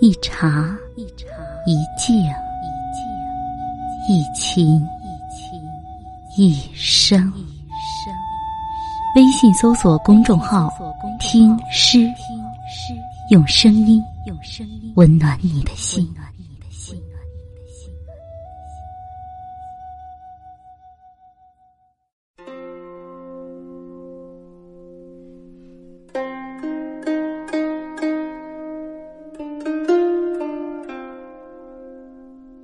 一茶一静一情一生。微信搜索公众号“听诗”，用声音用声音温暖你的心。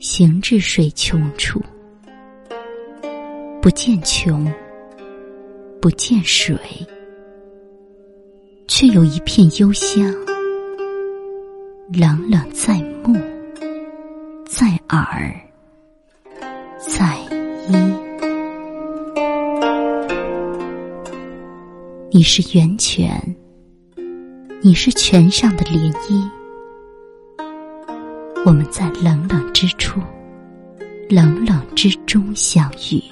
行至水穷处，不见穷，不见水，却有一片幽香，冷冷在目，在耳，在衣。你是源泉，你是泉上的涟漪。我们在冷冷之处，冷冷之中相遇，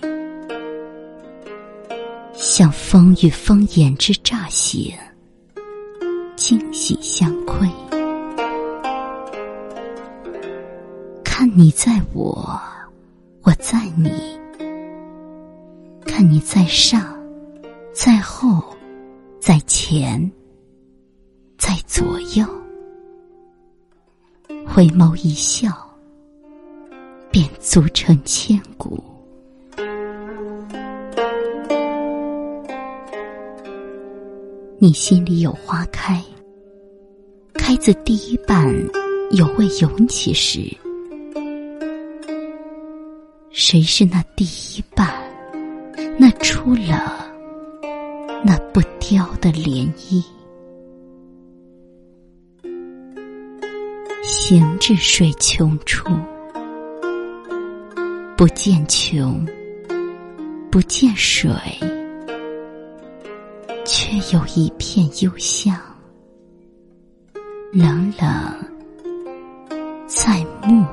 像风与风眼之乍醒，惊喜相窥。看你在我，我在你；看你在上，在后，在前，在左右。回眸一笑，便足成千古。你心里有花开，开自第一瓣有未涌起时。谁是那第一瓣？那出了那不凋的涟漪？行至水穷处，不见穷，不见水，却有一片幽香，冷冷在目，